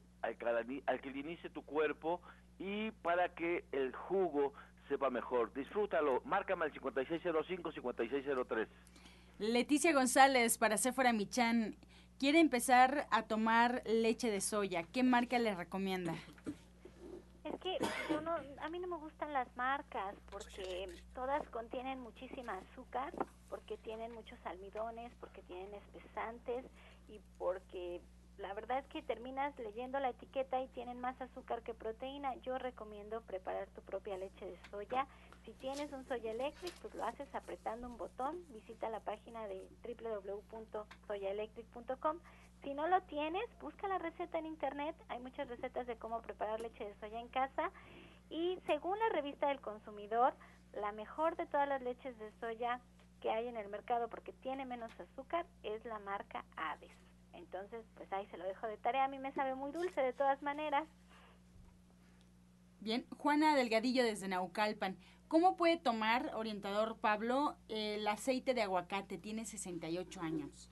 alcalinice tu cuerpo y para que el jugo sepa mejor. Disfrútalo. Márcame al 5605-5603. Leticia González para Sephora Michan quiere empezar a tomar leche de soya. ¿Qué marca le recomienda? Que yo no, a mí no me gustan las marcas porque todas contienen muchísima azúcar, porque tienen muchos almidones, porque tienen espesantes y porque la verdad es que terminas leyendo la etiqueta y tienen más azúcar que proteína. Yo recomiendo preparar tu propia leche de soya. Si tienes un Soya Electric, pues lo haces apretando un botón. Visita la página de www.soyaelectric.com. Si no lo tienes, busca la receta en internet. Hay muchas recetas de cómo preparar leche de soya en casa. Y según la revista del consumidor, la mejor de todas las leches de soya que hay en el mercado porque tiene menos azúcar es la marca Aves. Entonces, pues ahí se lo dejo de tarea. A mí me sabe muy dulce de todas maneras. Bien, Juana Delgadillo desde Naucalpan. ¿Cómo puede tomar, orientador Pablo, el aceite de aguacate? Tiene 68 años.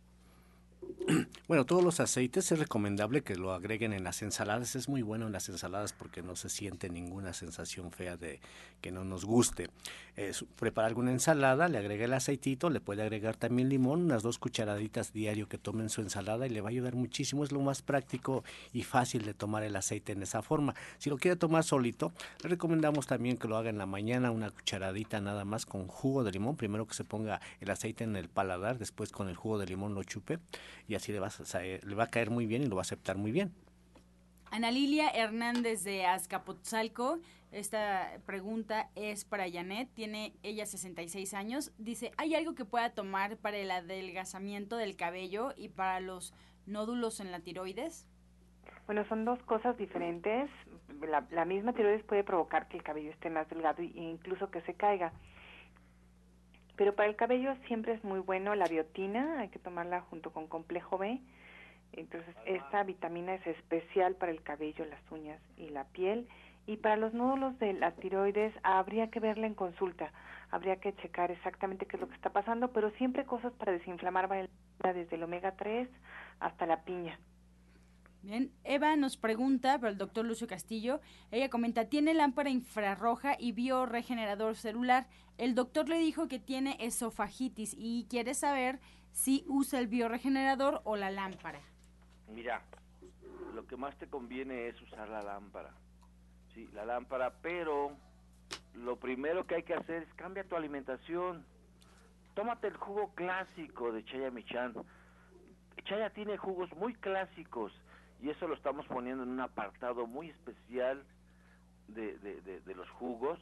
Bueno, todos los aceites es recomendable que lo agreguen en las ensaladas. Es muy bueno en las ensaladas porque no se siente ninguna sensación fea de que no nos guste. prepara alguna ensalada, le agrega el aceitito, le puede agregar también limón, unas dos cucharaditas diario que tomen su ensalada y le va a ayudar muchísimo. Es lo más práctico y fácil de tomar el aceite en esa forma. Si lo quiere tomar solito, le recomendamos también que lo haga en la mañana, una cucharadita nada más con jugo de limón. Primero que se ponga el aceite en el paladar, después con el jugo de limón lo chupe y así le va, le va a caer muy bien y lo va a aceptar muy bien. Ana Lilia Hernández de Azcapotzalco, esta pregunta es para Janet, tiene ella 66 años, dice, ¿hay algo que pueda tomar para el adelgazamiento del cabello y para los nódulos en la tiroides? Bueno, son dos cosas diferentes. La, la misma tiroides puede provocar que el cabello esté más delgado e incluso que se caiga. Pero para el cabello siempre es muy bueno la biotina, hay que tomarla junto con complejo B. Entonces, esta vitamina es especial para el cabello, las uñas y la piel. Y para los nódulos de la tiroides habría que verla en consulta, habría que checar exactamente qué es lo que está pasando, pero siempre cosas para desinflamar desde el omega 3 hasta la piña. Bien, Eva nos pregunta, pero el doctor Lucio Castillo, ella comenta, tiene lámpara infrarroja y bioregenerador celular. El doctor le dijo que tiene esofagitis y quiere saber si usa el bioregenerador o la lámpara. Mira, lo que más te conviene es usar la lámpara. Sí, la lámpara, pero lo primero que hay que hacer es cambia tu alimentación. Tómate el jugo clásico de Chaya Michan. Chaya tiene jugos muy clásicos y eso lo estamos poniendo en un apartado muy especial de, de, los jugos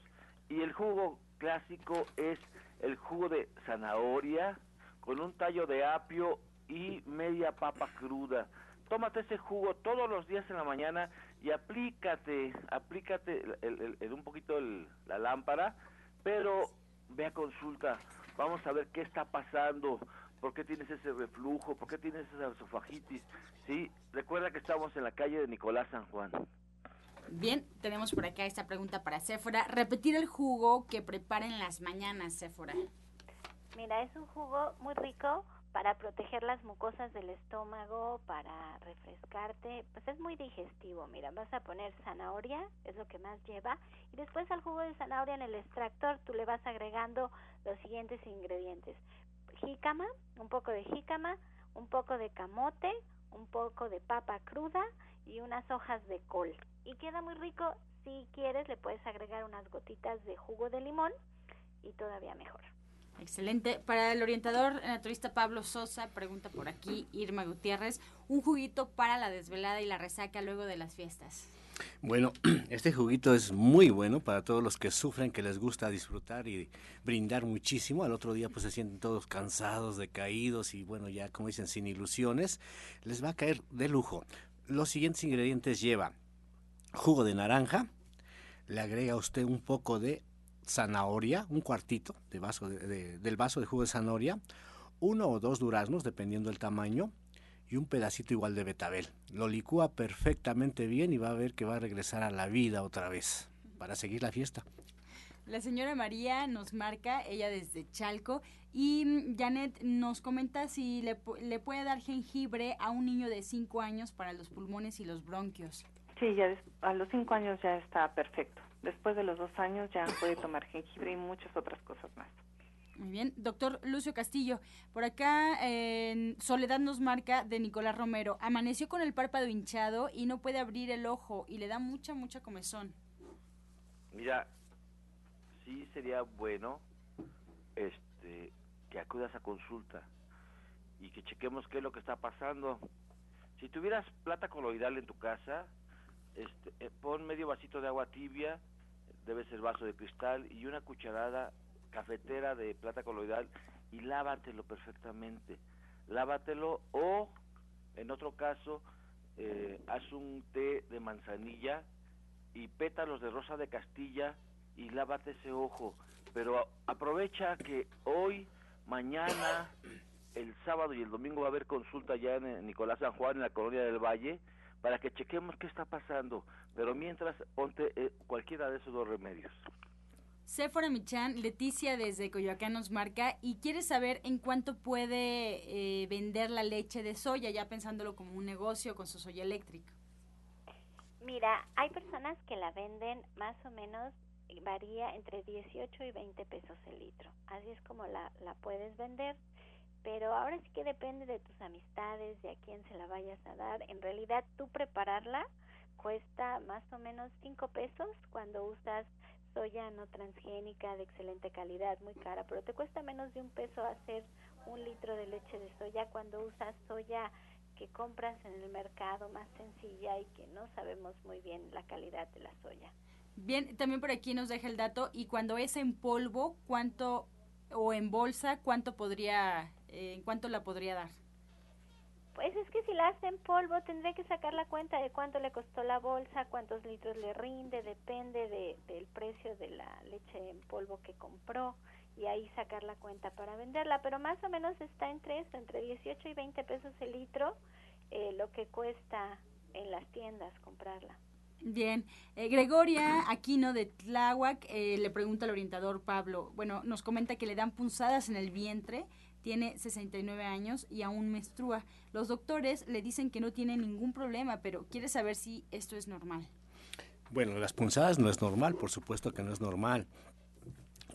y el jugo clásico es el jugo de zanahoria con un tallo de apio y media papa cruda. Tómate ese jugo todos los días en la mañana y aplícate, aplícate el, un poquito la lámpara, pero ve a consulta. Vamos a ver qué está pasando por qué tienes ese reflujo, por qué tienes esa esofagitis. Sí, recuerda que estamos en la calle de Nicolás San Juan. Bien, tenemos por acá esta pregunta para Séfora. Repetir el jugo que preparen las mañanas, Séfora. Mira, es un jugo muy rico para proteger las mucosas del estómago, para refrescarte, pues es muy digestivo. Mira, vas a poner zanahoria, es lo que más lleva, y después al jugo de zanahoria en el extractor tú le vas agregando los siguientes ingredientes jícama, un poco de jícama, un poco de camote, un poco de papa cruda y unas hojas de col. Y queda muy rico. Si quieres, le puedes agregar unas gotitas de jugo de limón y todavía mejor. Excelente. Para el orientador naturista Pablo Sosa, pregunta por aquí Irma Gutiérrez, un juguito para la desvelada y la resaca luego de las fiestas. Bueno, este juguito es muy bueno para todos los que sufren, que les gusta disfrutar y brindar muchísimo. Al otro día pues se sienten todos cansados, decaídos y bueno, ya como dicen, sin ilusiones. Les va a caer de lujo. Los siguientes ingredientes lleva jugo de naranja, le agrega usted un poco de zanahoria, un cuartito de vaso del vaso de jugo de zanahoria, uno o dos duraznos, dependiendo del tamaño, y un pedacito igual de betabel. Lo licúa perfectamente bien y va a ver que va a regresar a la vida otra vez para seguir la fiesta. La señora María nos marca, ella desde Chalco, y mm, Janet nos comenta si le, le puede dar jengibre a un niño de 5 años para los pulmones y los bronquios. Sí, ya a los 5 años ya está perfecto. Después de los 2 años ya puede tomar jengibre y muchas otras cosas más. Muy bien, doctor Lucio Castillo, por acá en Soledad nos marca de Nicolás Romero, amaneció con el párpado hinchado y no puede abrir el ojo y le da mucha, mucha comezón. Mira, sí sería bueno este que acudas a consulta y que chequemos qué es lo que está pasando. Si tuvieras plata coloidal en tu casa, este, eh, pon medio vasito de agua tibia, debe ser vaso de cristal, y una cucharada cafetera de plata coloidal y lávatelo perfectamente. Lávatelo o, en otro caso, eh, haz un té de manzanilla y pétalos de rosa de Castilla y lávate ese ojo. Pero aprovecha que hoy, mañana, el sábado y el domingo va a haber consulta ya en Nicolás San Juan, en la colonia del Valle, para que chequemos qué está pasando. Pero mientras, ponte eh, cualquiera de esos dos remedios. Sephora Michan, Leticia desde Coyoacán nos marca y quiere saber en cuánto puede eh, vender la leche de soya, ya pensándolo como un negocio con su soya eléctrica. Mira, hay personas que la venden más o menos, varía entre 18 y 20 pesos el litro. Así es como la, la puedes vender. Pero ahora sí que depende de tus amistades, de a quién se la vayas a dar. En realidad, tú prepararla cuesta más o menos 5 pesos cuando usas soya no transgénica de excelente calidad, muy cara, pero te cuesta menos de un peso hacer un litro de leche de soya cuando usas soya que compras en el mercado más sencilla y que no sabemos muy bien la calidad de la soya. Bien, también por aquí nos deja el dato y cuando es en polvo, ¿cuánto o en bolsa, cuánto podría, eh, cuánto la podría dar? Pues es que si la hace en polvo tendré que sacar la cuenta de cuánto le costó la bolsa, cuántos litros le rinde, depende de, del precio de la leche en polvo que compró y ahí sacar la cuenta para venderla, pero más o menos está entre eso, entre 18 y 20 pesos el litro, eh, lo que cuesta en las tiendas comprarla. Bien, eh, Gregoria Aquino de Tláhuac eh, le pregunta al orientador Pablo, bueno, nos comenta que le dan punzadas en el vientre tiene 69 años y aún menstrua. Los doctores le dicen que no tiene ningún problema, pero quiere saber si esto es normal. Bueno, las punzadas no es normal, por supuesto que no es normal.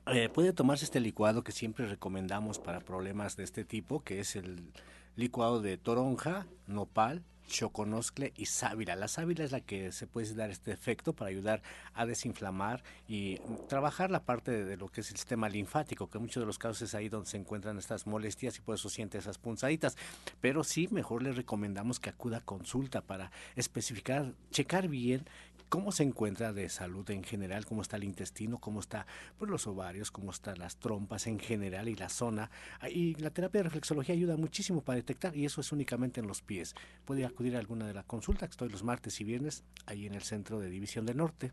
Eh, puede tomarse este licuado que siempre recomendamos para problemas de este tipo, que es el licuado de toronja, nopal, choconoscle y sábila. La sábila es la que se puede dar este efecto para ayudar a desinflamar y trabajar la parte de, lo que es el sistema linfático, que en muchos de los casos es ahí donde se encuentran estas molestias y por eso siente esas punzaditas. Pero sí, mejor le recomendamos que acuda a consulta para especificar, checar bien cómo se encuentra de salud en general, cómo está el intestino, cómo está pues, los ovarios, cómo están las trompas en general y la zona. Y la terapia de reflexología ayuda muchísimo para detectar y eso es únicamente en los pies. Puede acudir a alguna de las consultas, estoy los martes y viernes ahí en el centro de División del Norte.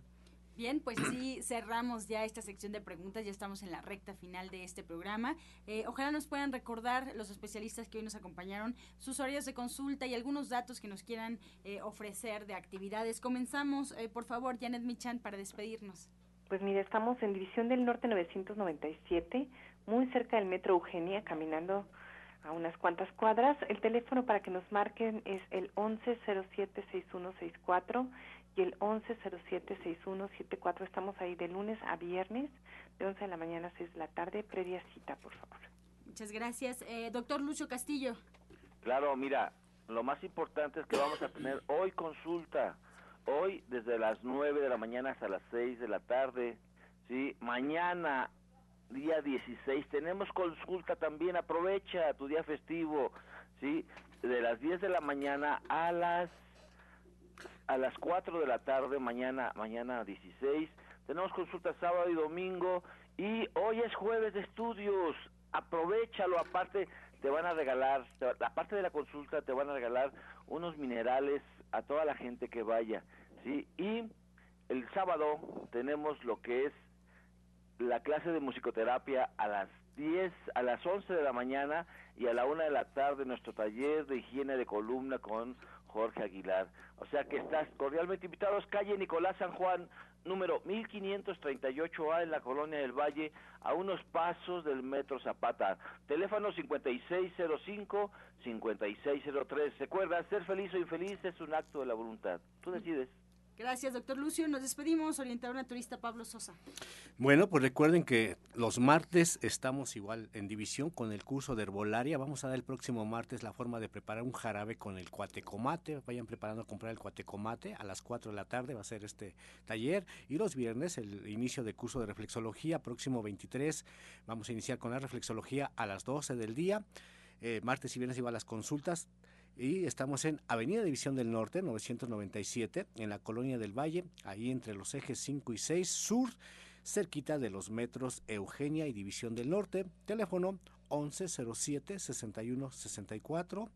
Bien, pues sí, cerramos ya esta sección de preguntas, ya estamos en la recta final de este programa. Eh, ojalá nos puedan recordar los especialistas que hoy nos acompañaron, sus horarios de consulta y algunos datos que nos quieran eh, ofrecer de actividades. Comenzamos, eh, por favor, Janet Michan, para despedirnos. Pues mire, estamos en División del Norte 997, muy cerca del Metro Eugenia, caminando a unas cuantas cuadras. El teléfono para que nos marquen es el 1107-6164 y el 1107-6174. Estamos ahí de lunes a viernes, de 11 de la mañana a 6 de la tarde, previa cita, por favor. Muchas gracias. Eh, doctor Lucho Castillo. Claro, mira, lo más importante es que vamos a tener hoy consulta, hoy desde las 9 de la mañana hasta las 6 de la tarde, ¿sí? Mañana, día 16, tenemos consulta también, aprovecha tu día festivo, ¿sí? De las 10 de la mañana a las a las 4 de la tarde, mañana, mañana 16. Tenemos consulta sábado y domingo. Y hoy es jueves de estudios. Aprovechalo. Aparte, te van a regalar, aparte de la consulta, te van a regalar unos minerales a toda la gente que vaya. ¿sí? Y el sábado tenemos lo que es la clase de musicoterapia a las 10, a las 11 de la mañana y a la 1 de la tarde nuestro taller de higiene de columna con Jorge Aguilar. O sea que estás cordialmente invitados, calle Nicolás San Juan, número 1538A en la Colonia del Valle, a unos pasos del Metro Zapata. Teléfono 5605-5603. Recuerda, ser feliz o infeliz es un acto de la voluntad. Tú decides. Gracias, doctor Lucio. Nos despedimos, orientador naturista Pablo Sosa. Bueno, pues recuerden que los martes estamos igual en división con el curso de herbolaria. Vamos a dar el próximo martes la forma de preparar un jarabe con el cuatecomate. Vayan preparando a comprar el cuatecomate. A las 4 de la tarde va a ser este taller. Y los viernes, el inicio de curso de reflexología, próximo 23. Vamos a iniciar con la reflexología a las 12 del día. Eh, martes y viernes igual las consultas y estamos en Avenida División del Norte, 997, en la Colonia del Valle, ahí entre los ejes 5 y 6 sur, cerquita de los metros Eugenia y División del Norte. Teléfono 1107-6164.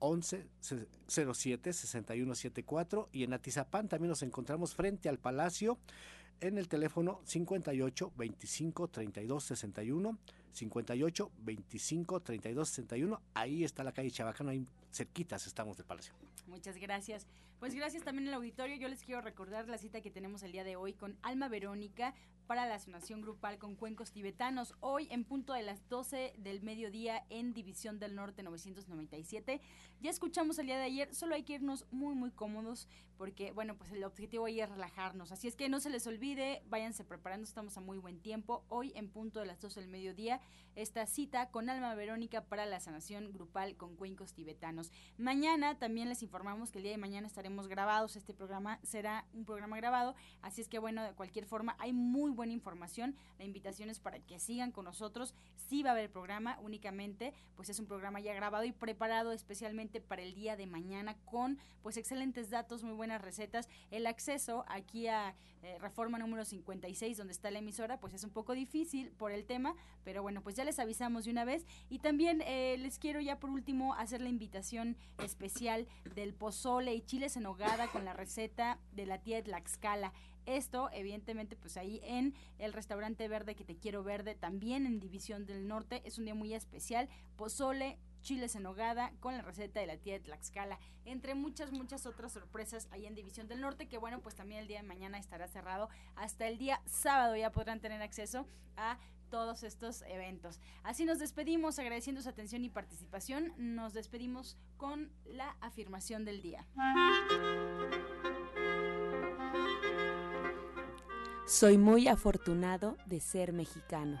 1107-6174 y en Atizapán también nos encontramos frente al Palacio en el teléfono 58 25 32 61 58 25 32 61 ahí está la calle Chabacano ahí cerquitas estamos del Palacio. Muchas gracias. Pues gracias también al auditorio. Yo les quiero recordar la cita que tenemos el día de hoy con Alma Verónica para la sanación grupal con cuencos tibetanos. Hoy en punto de las 12 del mediodía en División del Norte 997. Ya escuchamos el día de ayer, solo hay que irnos muy muy cómodos porque bueno, pues el objetivo ahí es relajarnos. Así es que no se les olvide, váyanse preparando, estamos a muy buen tiempo. Hoy en punto de las 12 del mediodía esta cita con Alma Verónica para la sanación grupal con cuencos tibetanos. Mañana también les informamos que el día de mañana estaremos grabados, este programa será un programa grabado, así es que bueno, de cualquier forma hay muy buena información, la invitación es para que sigan con nosotros, sí va a haber programa únicamente, pues es un programa ya grabado y preparado especialmente para el día de mañana con pues excelentes datos, muy buenas recetas, el acceso aquí a eh, Reforma número 56 donde está la emisora, pues es un poco difícil por el tema, pero bueno, pues ya les avisamos de una vez. Y también eh, les quiero ya por último hacer la invitación especial del pozole y chiles en hogada con la receta de la tía Tlaxcala. Esto, evidentemente, pues ahí en el restaurante verde que te quiero verde, también en División del Norte, es un día muy especial. Pozole, chiles en hogada con la receta de la tía de Tlaxcala, entre muchas, muchas otras sorpresas ahí en División del Norte, que bueno, pues también el día de mañana estará cerrado. Hasta el día sábado ya podrán tener acceso a todos estos eventos. Así nos despedimos agradeciendo su atención y participación. Nos despedimos con la afirmación del día. Soy muy afortunado de ser mexicano.